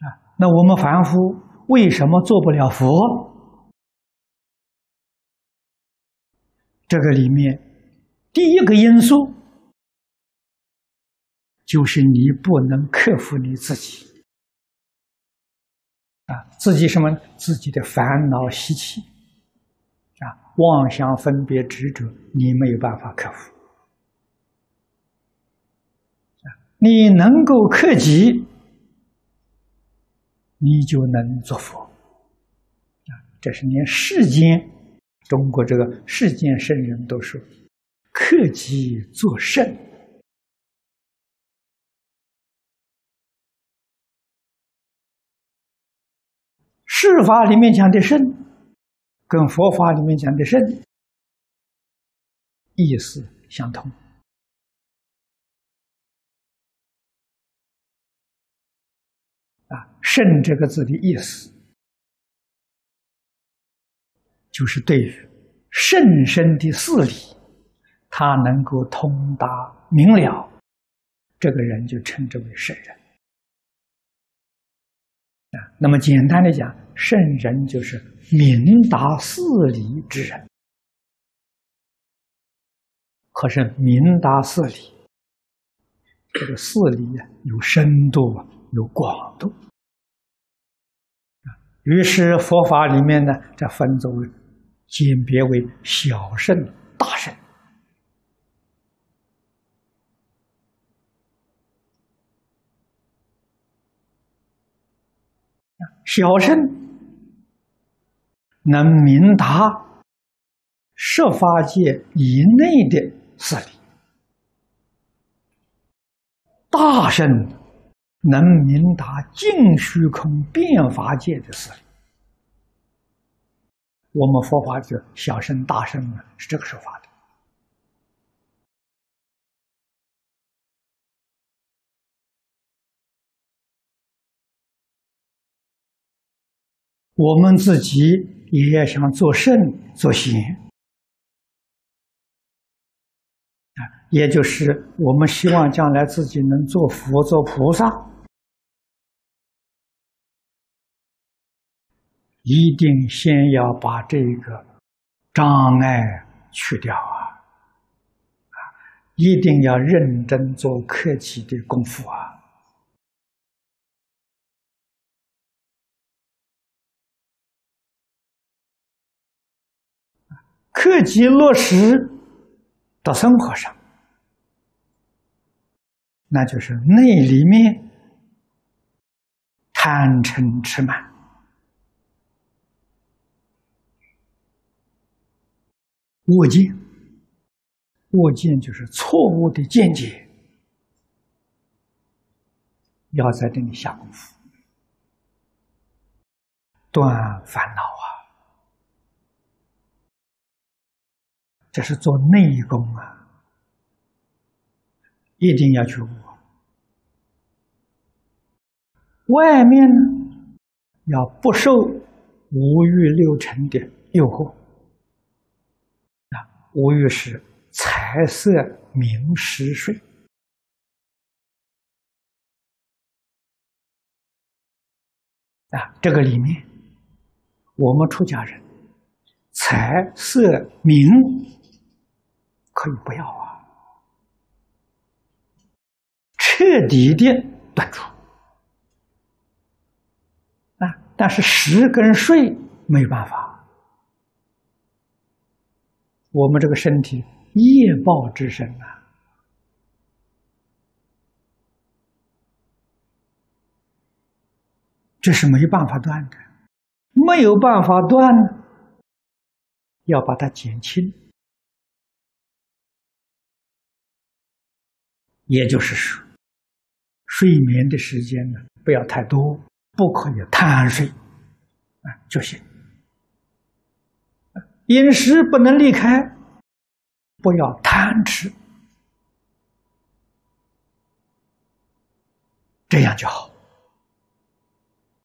啊，那我们凡夫为什么做不了佛？这个里面第一个因素就是你不能克服你自己啊，自己什么？自己的烦恼习气啊，妄想分别执着，你没有办法克服。你能够克己。你就能做佛啊！这是连世间中国这个世间圣人都说：“克己作圣。”世法里面讲的圣，跟佛法里面讲的圣意思相同。啊，“圣”这个字的意思，就是对于甚深的事理，他能够通达明了，这个人就称之为圣人。啊，那么简单的讲，圣人就是明达事理之人。可是明达事理，这个事理啊，有深度啊。有广度于是佛法里面呢，这分作为简别为小圣、大圣。小圣能明达设法界以内的事理，大圣。能明达净虚空变法界的事，我们佛法者小圣大圣呢，是这个说法的。我们自己也要想做圣做贤。也就是我们希望将来自己能做佛、做菩萨，一定先要把这个障碍去掉啊！啊，一定要认真做客气的功夫啊！克己落实。到生活上，那就是内里面贪嗔痴慢，恶见，恶见就是错误的见解，要在这里下功夫，断烦恼啊。这是做内功啊，一定要去悟。外面呢，要不受五欲六尘的诱惑无，欲是财色名食睡啊，这个里面，我们出家人财色名。可以不要啊，彻底的断除啊！但是食跟睡没办法，我们这个身体业报之身啊，这是没办法断的，没有办法断，要把它减轻。也就是说，睡眠的时间呢不要太多，不可以贪睡，啊就行。饮食不能离开，不要贪吃，这样就好。